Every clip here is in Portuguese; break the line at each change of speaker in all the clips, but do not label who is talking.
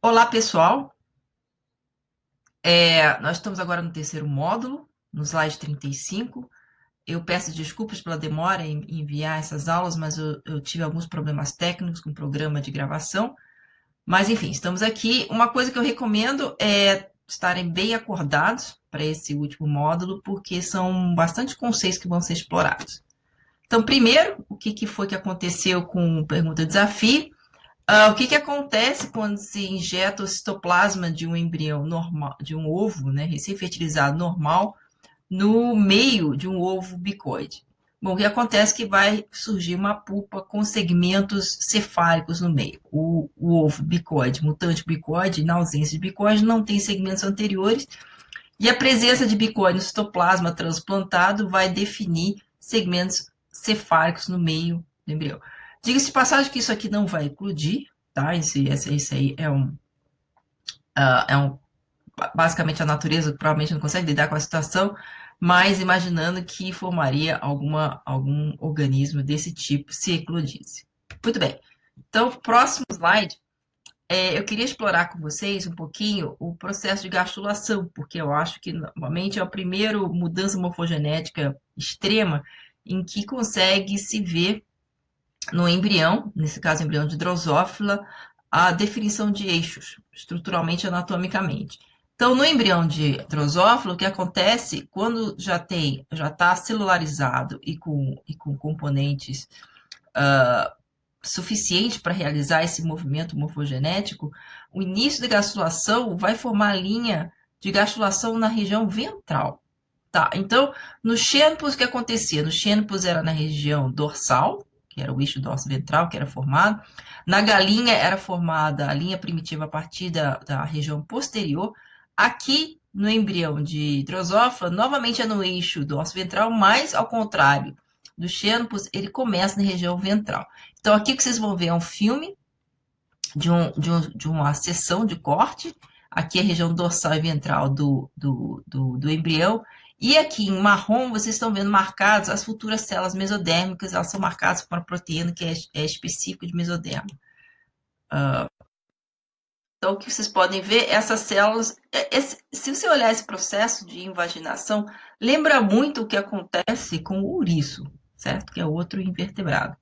Olá, pessoal. É, nós estamos agora no terceiro módulo, no slide 35. Eu peço desculpas pela demora em enviar essas aulas, mas eu, eu tive alguns problemas técnicos com o programa de gravação. Mas, enfim, estamos aqui. Uma coisa que eu recomendo é estarem bem acordados para esse último módulo, porque são bastante conceitos que vão ser explorados. Então, primeiro, o que, que foi que aconteceu com pergunta-desafio? Uh, o que, que acontece quando se injeta o citoplasma de um embrião normal, de um ovo, né, recém-fertilizado normal, no meio de um ovo bicoide? Bom, o que acontece é que vai surgir uma pulpa com segmentos cefálicos no meio. O, o ovo bicoide, mutante bicoide, na ausência de bicoide, não tem segmentos anteriores, e a presença de bicoide no citoplasma transplantado vai definir segmentos cefálicos no meio do embrião. Diga-se de passagem que isso aqui não vai eclodir, tá? Esse, esse, esse aí é um, uh, é um. Basicamente, a natureza provavelmente não consegue lidar com a situação, mas imaginando que formaria alguma, algum organismo desse tipo se eclodisse. Muito bem. Então, próximo slide. É, eu queria explorar com vocês um pouquinho o processo de gastulação, porque eu acho que, normalmente, é a primeira mudança morfogenética extrema em que consegue se ver no embrião, nesse caso embrião de drosófila, a definição de eixos, estruturalmente e anatomicamente. Então, no embrião de drosófila, o que acontece quando já tem, já está celularizado e com, e com componentes uh, suficientes para realizar esse movimento morfogenético, o início da gastulação vai formar linha de gastulação na região ventral. Tá, então, no xenopus, o que acontecia? No xenopus era na região dorsal, que era o eixo ventral que era formado. Na galinha era formada a linha primitiva a partir da, da região posterior. Aqui, no embrião de drosófila, novamente é no eixo ventral, mas ao contrário do xenopus, ele começa na região ventral. Então, aqui que vocês vão ver é um filme de, um, de, um, de uma seção de corte. Aqui é a região dorsal e ventral do, do, do, do embrião. E aqui em marrom, vocês estão vendo marcadas as futuras células mesodérmicas, elas são marcadas por uma proteína que é, é específica de mesoderma. Uh, então, o que vocês podem ver, essas células, é, esse, se você olhar esse processo de invaginação, lembra muito o que acontece com o ouriço, certo? Que é outro invertebrado.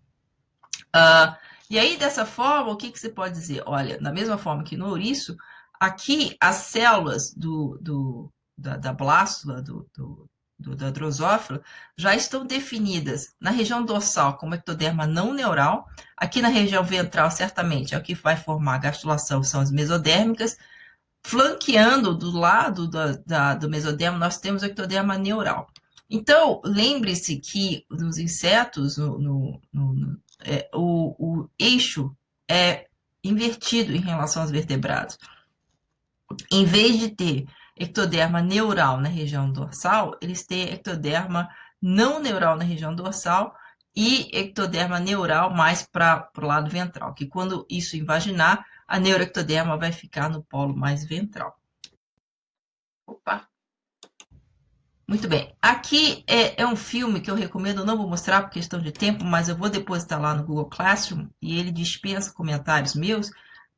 Uh, e aí, dessa forma, o que, que você pode dizer? Olha, da mesma forma que no ouriço, aqui as células do, do da, da blástula, do, do, do, da drosófila, já estão definidas na região dorsal como ectoderma não neural. Aqui na região ventral, certamente, é o que vai formar a gastulação, são as mesodérmicas. Flanqueando do lado da, da, do mesoderma, nós temos o ectoderma neural. Então, lembre-se que nos insetos, no, no, no, é, o, o eixo é invertido em relação aos vertebrados. Em vez de ter ectoderma neural na região dorsal, eles têm ectoderma não neural na região dorsal e ectoderma neural mais para o lado ventral, que quando isso invaginar, a neuroectoderma vai ficar no polo mais ventral. Opa! Muito bem. Aqui é, é, um filme que eu recomendo, não vou mostrar por questão de tempo, mas eu vou depositar lá no Google Classroom e ele dispensa comentários meus,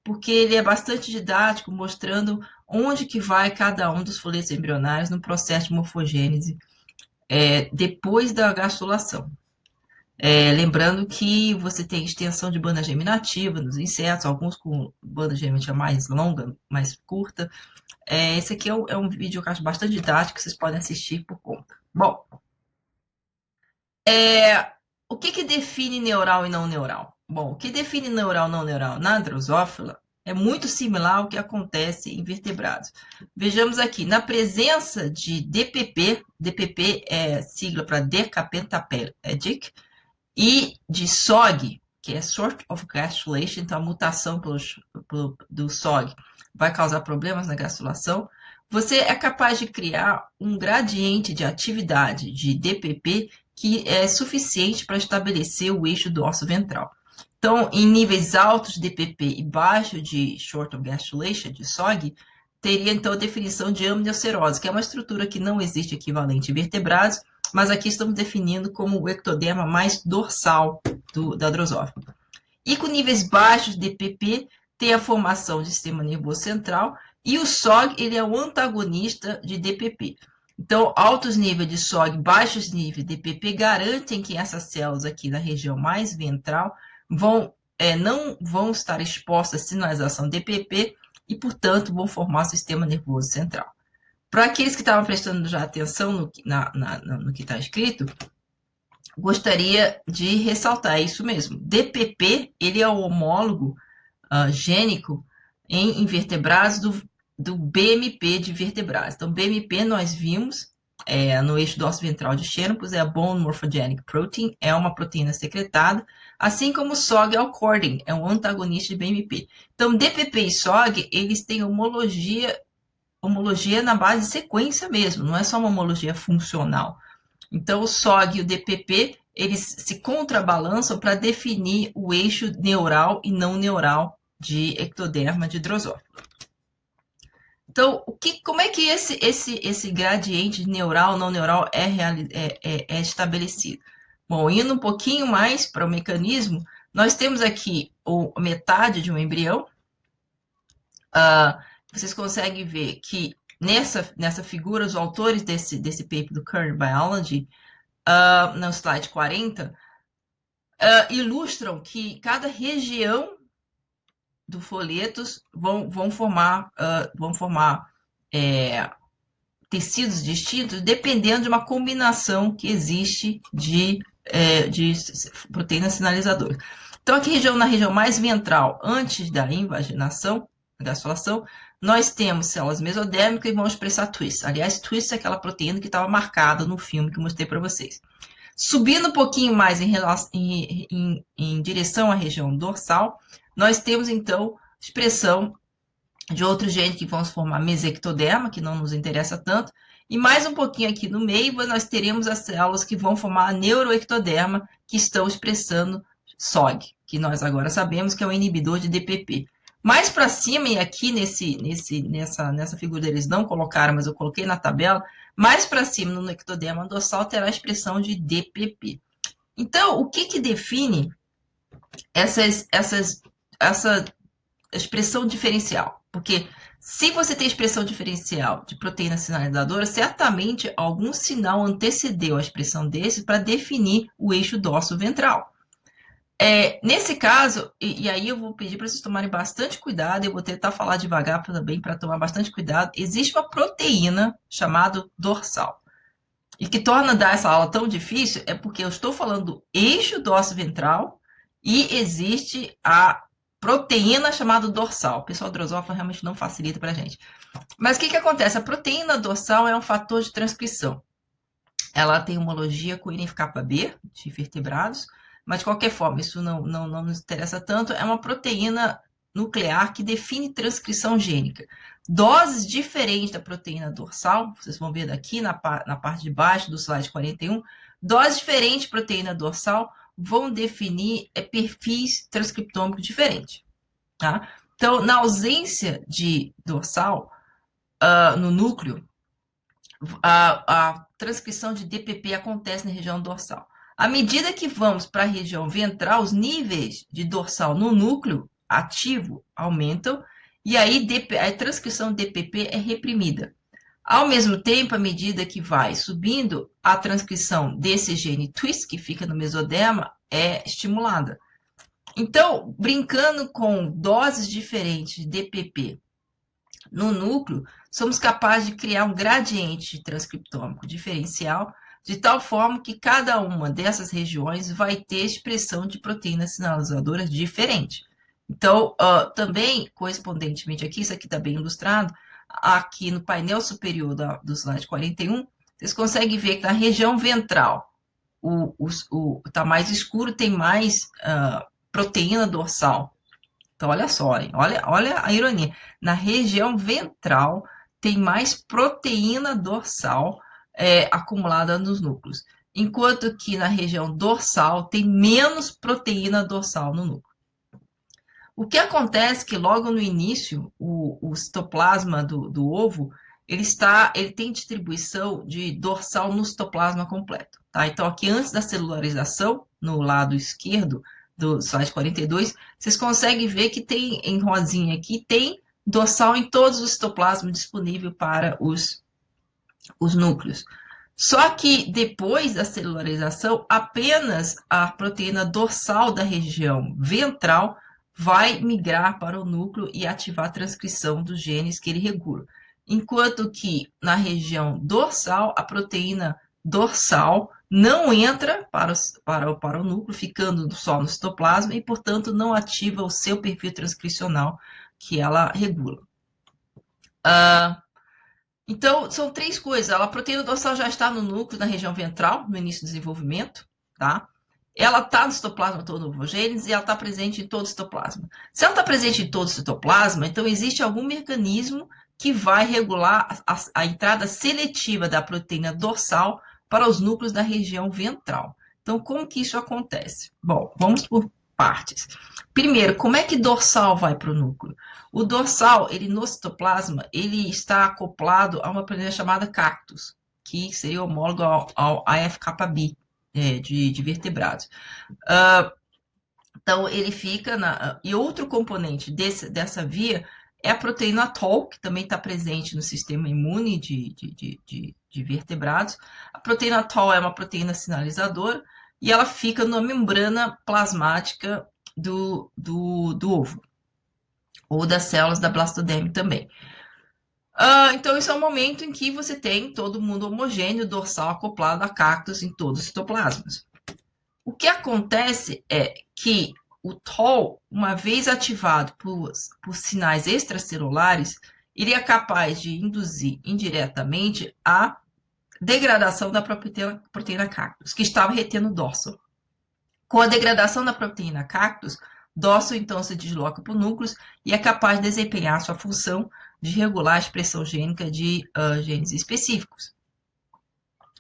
porque ele é bastante didático, mostrando onde que vai cada um dos folhetos embrionários no processo de morfogênese é, depois da gastrulação. É, lembrando que você tem extensão de banda germinativa nos insetos, alguns com banda germinativa mais longa, mais curta. É, esse aqui é um, é um, vídeo que eu acho bastante didático, que vocês podem assistir por conta. Bom, é, o que, que define neural e não neural? Bom, o que define neural não neural na drosófila é muito similar ao que acontece em vertebrados. Vejamos aqui, na presença de DPP, DPP é sigla para decapentapedic, e de SOG, que é Sort of Gastrulation, então a mutação pelo, pelo, do SOG vai causar problemas na gastrulação, você é capaz de criar um gradiente de atividade de DPP que é suficiente para estabelecer o eixo do osso ventral. Então, em níveis altos de DPP e baixo de short of gastrulation, de SOG, teria então a definição de amniocerose, que é uma estrutura que não existe equivalente em vertebrados, mas aqui estamos definindo como o ectoderma mais dorsal do, da drosófila. E com níveis baixos de DPP, tem a formação de sistema nervoso central, e o SOG ele é o antagonista de DPP. Então, altos níveis de SOG, baixos níveis de DPP garantem que essas células aqui na região mais ventral vão, é, não vão estar expostas à sinalização DPP e, portanto, vão formar o sistema nervoso central. Para aqueles que estavam prestando já atenção no, na, na, no que está escrito, gostaria de ressaltar isso mesmo. DPP, ele é o homólogo uh, gênico em invertebrados do, do BMP de vertebrados. Então, BMP nós vimos é, no eixo ventral de Xenopus, é a Bone Morphogenic Protein, é uma proteína secretada, assim como SOG é o Cording, é um antagonista de BMP. Então, DPP e SOG, eles têm homologia, homologia na base de sequência mesmo, não é só uma homologia funcional. Então, o SOG e o DPP, eles se contrabalançam para definir o eixo neural e não neural de ectoderma de drosófilo. Então, o que, como é que esse, esse, esse gradiente neural, não neural é, é, é, é estabelecido? Bom, indo um pouquinho mais para o mecanismo, nós temos aqui o, metade de um embrião. Uh, vocês conseguem ver que nessa, nessa figura, os autores desse, desse paper do Current Biology, uh, no slide 40, uh, ah, ilustram que cada região do folhetos vão, vão formar, uh, vão formar é, tecidos distintos dependendo de uma combinação que existe de, é, de proteínas sinalizadoras. Então, aqui região, na região mais ventral, antes da invaginação, gastrulação, nós temos células mesodérmicas e vão expressar twist. Aliás, twist é aquela proteína que estava marcada no filme que eu mostrei para vocês. Subindo um pouquinho mais em, em, em, em direção à região dorsal, nós temos então expressão de outros genes que se formar mesectoderma, que não nos interessa tanto, e mais um pouquinho aqui no meio, nós teremos as células que vão formar a neuroectoderma, que estão expressando SOG, que nós agora sabemos que é o inibidor de DPP. Mais para cima, e aqui nesse, nesse, nessa, nessa figura eles não colocaram, mas eu coloquei na tabela, mais para cima no ectoderma dorsal terá a expressão de DPP. Então, o que, que define essas, essas, essa expressão diferencial? Porque se você tem expressão diferencial de proteína sinalizadora, certamente algum sinal antecedeu a expressão desse para definir o eixo dorso-ventral. É, nesse caso, e, e, aí eu vou pedir para vocês tomarem bastante cuidado, eu vou tentar falar devagar também para tomar bastante cuidado. Existe uma proteína chamada dorsal. E que torna dar essa aula tão difícil é porque eu estou falando do eixo dorso ventral e existe a proteína chamada dorsal. O pessoal drosófilo realmente não facilita para a gente. Mas o que, que acontece? A proteína dorsal é um fator de transcrição. Ela tem homologia com NF-κB, de vertebrados, mas de qualquer forma, isso não, não, não nos interessa tanto, é uma proteína nuclear que define transcrição gênica. Doses diferentes da proteína dorsal, vocês vão ver daqui na, na parte de baixo do slide 41, doses diferentes de proteína dorsal vão definir é, perfis transcriptômicos diferentes. Tá? Então, na ausência de dorsal uh, no núcleo, a, a transcrição de DPP acontece na região dorsal. À medida que vamos para a região ventral, os níveis de dorsal no núcleo ativo aumentam e aí a transcrição DPP é reprimida. Ao mesmo tempo, à medida que vai subindo, a transcrição desse gene twist, que fica no mesoderma, é estimulada. Então, brincando com doses diferentes de DPP no núcleo, somos capazes de criar um gradiente transcriptômico diferencial de tal forma que cada uma dessas regiões vai ter expressão de proteínas sinalizadoras diferente. Então, uh, também, correspondentemente aqui, isso aqui está bem ilustrado, aqui no painel superior da, do slide 41, vocês conseguem ver que na região ventral, o, o, o tá mais escuro, tem mais uh, proteína dorsal. Então, olha só, hein? Olha, olha a ironia. Na região ventral, tem mais proteína dorsal é, acumulada nos núcleos, enquanto que na região dorsal tem menos proteína dorsal no núcleo. O que acontece é que logo no início, o, o citoplasma do, do, ovo, ele está, ele tem distribuição de dorsal no citoplasma completo. Tá? Então, aqui antes da celularização, no lado esquerdo do slide 42, vocês conseguem ver que tem em rosinha aqui, tem dorsal em todos os citoplasmas disponível para os, os núcleos. Só que depois da celularização, apenas a proteína dorsal da região ventral vai migrar para o núcleo e ativar a transcrição dos genes que ele regula. Enquanto que na região dorsal, a proteína dorsal não entra para, para, para o núcleo, ficando só no citoplasma e, portanto, não ativa o seu perfil transcricional que ela regula. Uh, então, são três coisas. A proteína dorsal já está no núcleo, na região ventral, no início do desenvolvimento, tá? Ela está no citoplasma todo ovogênese e ela está presente em todo o citoplasma. Se ela está presente em todo o citoplasma, então existe algum mecanismo que vai regular a, a entrada seletiva da proteína dorsal para os núcleos da região ventral. Então, como que isso acontece? Bom, vamos por partes. Primeiro, como é que dorsal vai para o núcleo? O dorsal, ele no citoplasma, ele está acoplado a uma proteína chamada cactus, que seria homólogo ao, ao AFKB é, de, de, vertebrados. Uh, então, ele fica na. E outro componente desse, dessa via é a proteína TOL, que também está presente no sistema imune de, de, de, de, vertebrados. A proteína TOL é uma proteína sinalizadora e ela fica na membrana plasmática do, do, do ovo, ou das células da blastoderme também. Uh, então, esse é o momento em que você tem todo mundo homogêneo, dorsal acoplado a cactos em todos os citoplasmas. O que acontece é que o TOL, uma vez ativado por, por sinais extracelulares, ele é capaz de induzir indiretamente a degradação da proteína, proteína cactus, que estava retendo o dórso. Com a degradação da proteína cactus, dórso então se desloca para o núcleo e é capaz de desempenhar sua função de regular a expressão gênica de uh, genes específicos.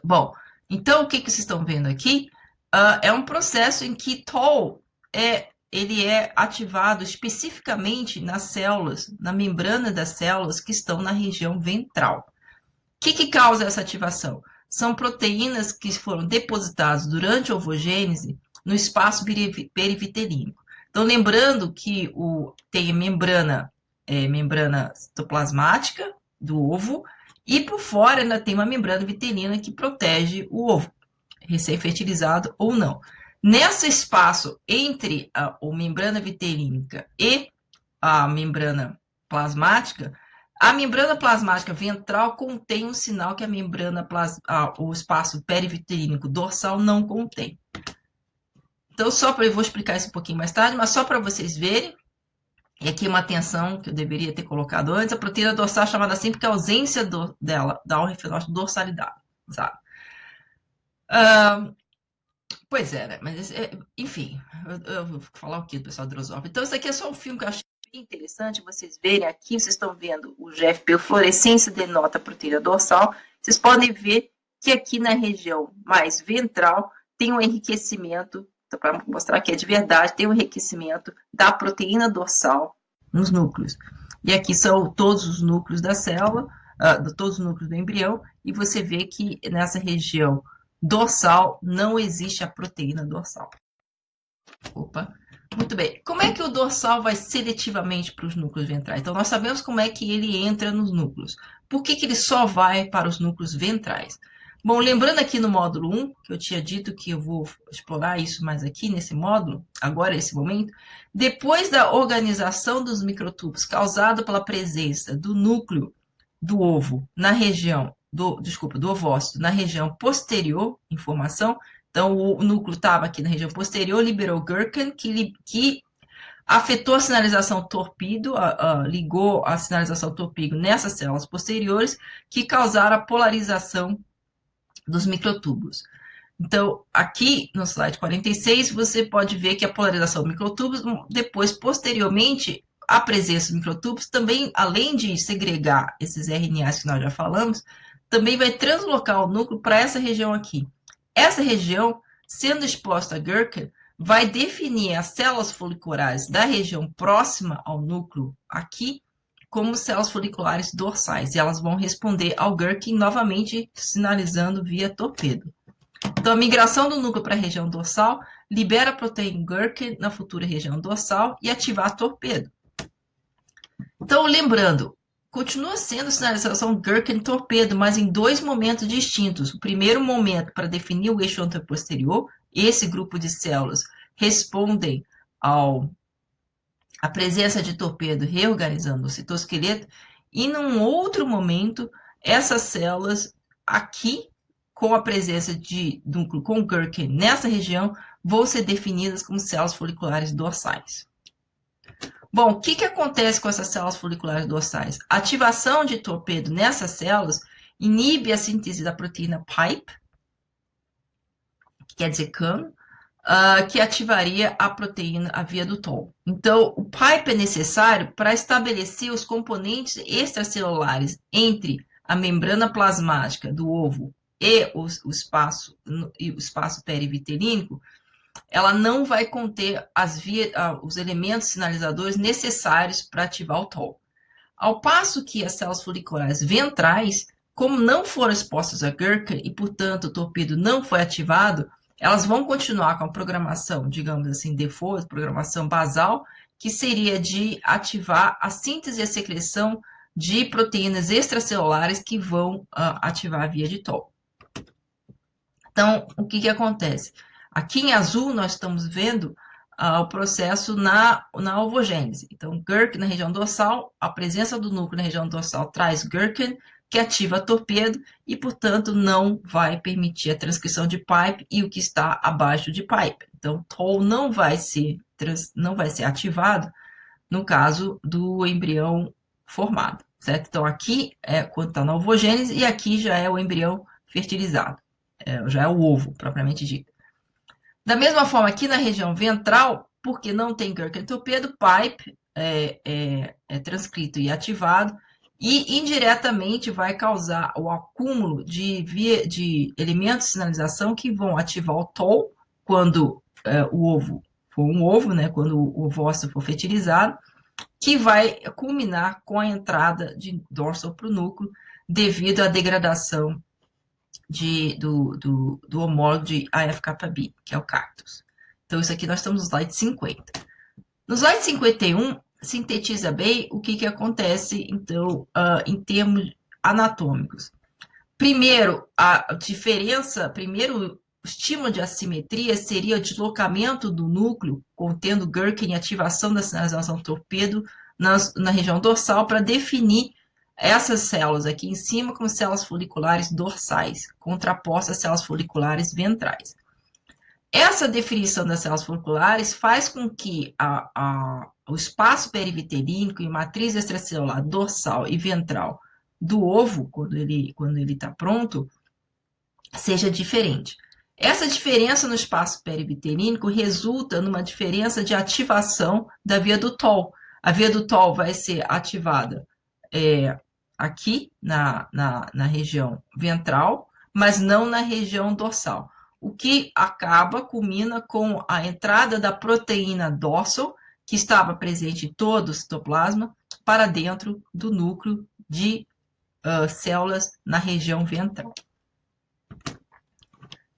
Bom, então o que, que vocês estão vendo aqui? Uh, é um processo em que TOL é, ele é ativado especificamente nas células, na membrana das células que estão na região ventral. O que, que causa essa ativação? São proteínas que foram depositadas durante a ovogênese no espaço perivitelínico. Então, lembrando que o, tem membrana, é, membrana citoplasmática do ovo, e por fora ainda tem uma membrana vitelina que protege o ovo, recém-fertilizado ou não. Nesse espaço entre a, a membrana vitelínica e a membrana plasmática, a membrana plasmática ventral contém um sinal que a membrana plas, o espaço perivitelínico dorsal não contém. Então, só para eu vou explicar isso um pouquinho mais tarde, mas só para vocês verem, e aqui uma atenção que eu deveria ter colocado antes, a proteína dorsal é chamada assim porque a ausência do, dela dá um refenótipo dorsalidade, sabe? Pois é, né? Mas, é, enfim, eu, eu, vou falar o que do pessoal Drosófilo? Então, isso aqui é só um filme que eu achei interessante vocês verem aqui. Vocês estão vendo o GFP, fluorescência denota proteína dorsal. Vocês podem ver que aqui na região mais ventral tem um enriquecimento, para mostrar que é de verdade, tem um enriquecimento da proteína dorsal nos núcleos. E aqui são todos os núcleos da célula, uh, todos os núcleos do embrião, e você vê que nessa região dorsal, não existe a proteína dorsal. Opa. Muito bem. Como é que o dorsal vai seletivamente para os núcleos ventrais? Então, nós sabemos como é que ele entra nos núcleos. Por que, que ele só vai para os núcleos ventrais? Bom, lembrando aqui no módulo 1, que eu tinha dito que eu vou explorar isso mais aqui nesse módulo, agora nesse momento, depois da organização dos microtubos causado pela presença do núcleo do ovo na região do, desculpa, do ovócito na região posterior, informação. Então, o núcleo estava aqui na região posterior, liberou Gherkin, que, que afetou a sinalização torpido, uh, uh, ligou a sinalização torpido nessas células posteriores, que causaram a polarização dos microtúbulos. Então, aqui no slide 46, você pode ver que a polarização dos microtúbulos, depois, posteriormente, a presença dos microtúbulos, também, além de segregar esses RNAs que nós já falamos, também vai translocar o núcleo para essa região aqui. Essa região, sendo exposta a Gherkin, vai definir as células foliculares da região próxima ao núcleo aqui como células foliculares dorsais. E elas vão responder ao Gherkin novamente sinalizando via torpedo. Então, a migração do núcleo para a região dorsal libera a proteína Gherkin na futura região dorsal e ativar torpedo. Então, lembrando, continua sendo sinalização Gherkin-torpedo, mas em dois momentos distintos. O primeiro momento para definir o eixo anteroposterior, esse grupo de células respondem ao a presença de torpedo reorganizando o citoesqueleto, e num outro momento, essas células aqui, com a presença de núcleo Gherkin nessa região, vão ser definidas como células foliculares dorsais. Bom, o que, que acontece com essas células foliculares dorsais? A ativação de torpedo nessas células inibe a síntese da proteína PIPE, quer dizer cano, uh, que ativaria a proteína, a via do TOL. Então, o PIPE é necessário para estabelecer os componentes extracelulares entre a membrana plasmática do ovo e o, o espaço, e o espaço perivitelínico, ela não vai conter via, os elementos sinalizadores necessários para ativar o TOL. Ao passo que as células foliculares ventrais, como não foram expostas a Gherkin e, portanto, o torpedo não foi ativado, elas vão continuar com a programação, digamos assim, default, programação basal, que seria de ativar a síntese e a secreção de proteínas extracelulares que vão uh, ativar a via de TOL. Então, o que, que acontece? Aqui em azul, nós estamos vendo uh, o processo na, na ovogênese. Então, Gherkin na região dorsal, a presença do núcleo na região dorsal traz Gherkin, que ativa torpedo e, portanto, não vai permitir a transcrição de pipe e o que está abaixo de pipe. Então, toll não vai ser, não vai ser ativado no caso do embrião formado, certo? Então, aqui é quando está na ovogênese e aqui já é o embrião fertilizado, é, já é o ovo, propriamente dito. Da mesma forma, aqui na região ventral, porque não tem Gherkin torpedo, pipe é, é, é transcrito e ativado, e indiretamente vai causar o acúmulo de, via, de elementos de sinalização que vão ativar o TOL quando é, o ovo for um ovo, né, quando o ovócito for fertilizado, que vai culminar com a entrada de dorsal para o núcleo devido à degradação de, do, do, do homólogo de AFKB, que é o cactus. Então, isso aqui nós estamos no slide 50. No slide 51, sintetiza bem o que, que acontece, então, uh, em termos anatômicos. Primeiro, a diferença, primeiro estímulo de assimetria seria o deslocamento do núcleo, contendo Gherkin e ativação da sinalização torpedo na, na região dorsal para definir essas células aqui em cima como células foliculares dorsais, contrapostas às células foliculares ventrais. Essa definição das células foliculares faz com que a, a, o espaço perivitelínico e matriz extracelular dorsal e ventral do ovo, quando ele quando ele está pronto, seja diferente. Essa diferença no espaço perivitelínico resulta numa diferença de ativação da via do TOL. A via do TOL vai ser ativada é, aqui na, na, na região ventral, mas não na região dorsal o que acaba, culmina com a entrada da proteína dorsal, que estava presente em todo o citoplasma, para dentro do núcleo de uh, células na região ventral.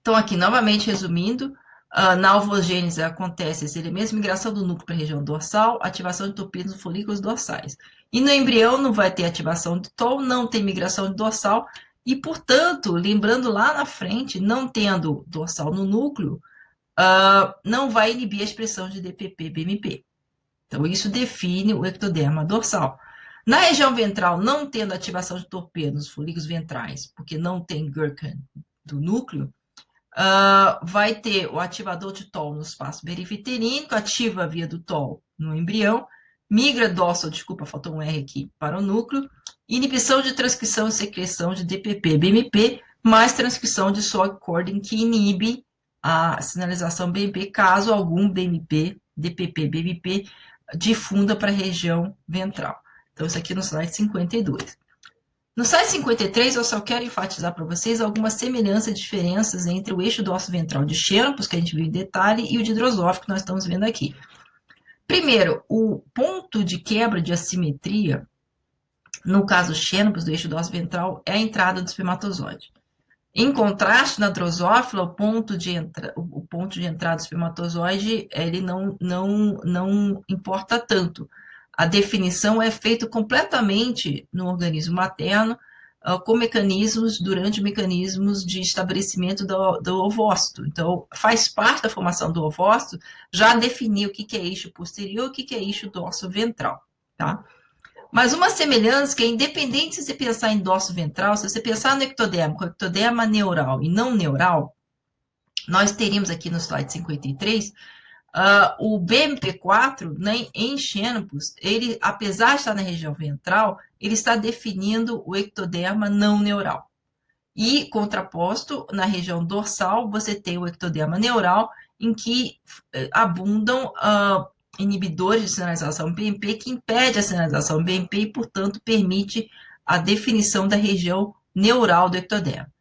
Então, aqui, novamente resumindo, uh, na ovogênese acontece esse elemento migração do núcleo para a região dorsal, ativação de torpedos nos folículos dorsais. E no embrião não vai ter ativação de TOL, não tem migração de dorsal, e, portanto, lembrando lá na frente, não tendo dorsal no núcleo, uh, não vai inibir a expressão de DPP-BMP. Então, isso define o ectoderma dorsal. Na região ventral, não tendo ativação de torpedo nos folículos ventrais, porque não tem Gherkin do núcleo, uh, vai ter o ativador de TOL no espaço perivitelínico, ativa a via do TOL no embrião, migra dorsal, desculpa, faltou um R aqui, para o núcleo, inibição de transcrição e secreção de DPP, BMP, mais transcrição de SOG cording que inibe a sinalização BMP caso algum BMP, DPP, BMP difunda para a região ventral. Então, isso aqui no slide 52. No slide 53, eu só quero enfatizar para vocês algumas semelhanças e diferenças entre o eixo do osso ventral de Xenopus, que a gente viu em detalhe, e o de Drosophila, que nós estamos vendo aqui. Primeiro, o ponto de quebra de assimetria, no caso Xenopus, do eixo osso ventral, é a entrada do espermatozoide. Em contraste, na drosófila, o ponto de, entra, o ponto de entrada do espermatozoide ele não, não, não importa tanto. A definição é feita completamente no organismo materno, uh, com mecanismos, durante mecanismos de estabelecimento do, do ovócito. Então, faz parte da formação do ovócito já definir o que, é eixo posterior e o que, que é eixo dorso-ventral, tá? Mas uma semelhança que é independente se você pensar em dorso ventral, se você pensar no ectoderma, com ectoderma neural e não neural, nós teríamos aqui no slide 53, uh, o BMP4 né, em Xenopus, ele, apesar de estar na região ventral, ele está definindo o ectoderma não neural. E, contraposto, na região dorsal, você tem o ectoderma neural, em que uh, abundam uh, inibidores de sinalização BMP que impede a sinalização BMP e, portanto, permite a definição da região neural do ectoderma.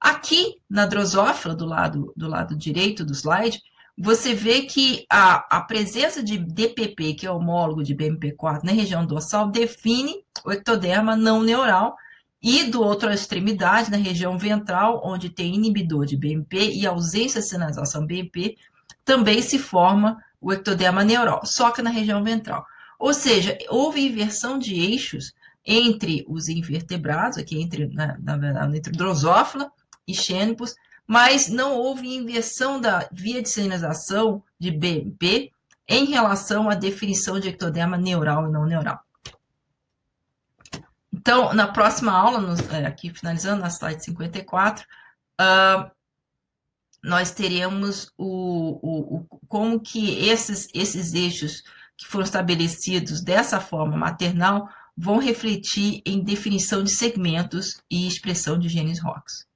Aqui, na drosófila, do lado, do lado direito do slide, você vê que a, a presença de DPP, que é homólogo de BMP4 na região dorsal, define o ectoderma não neural, e do outro extremidade, na região ventral, onde tem inibidor de BMP e ausência de sinalização BMP, também se forma o ectoderma neural, só que na região ventral. Ou seja, houve inversão de eixos entre os invertebrados, aqui entre, na, na, entre drosófila e xênipos, mas não houve inversão da via de sinalização de BMP em relação à definição de ectoderma neural e não neural. Então, na próxima aula, nos, é, aqui finalizando na slide 54, uh, nós teremos o, o, o, como que esses, esses eixos que foram estabelecidos dessa forma maternal vão refletir em definição de segmentos e expressão de genes ROX.